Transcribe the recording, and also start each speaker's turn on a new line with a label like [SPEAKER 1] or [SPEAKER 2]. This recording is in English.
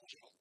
[SPEAKER 1] Washington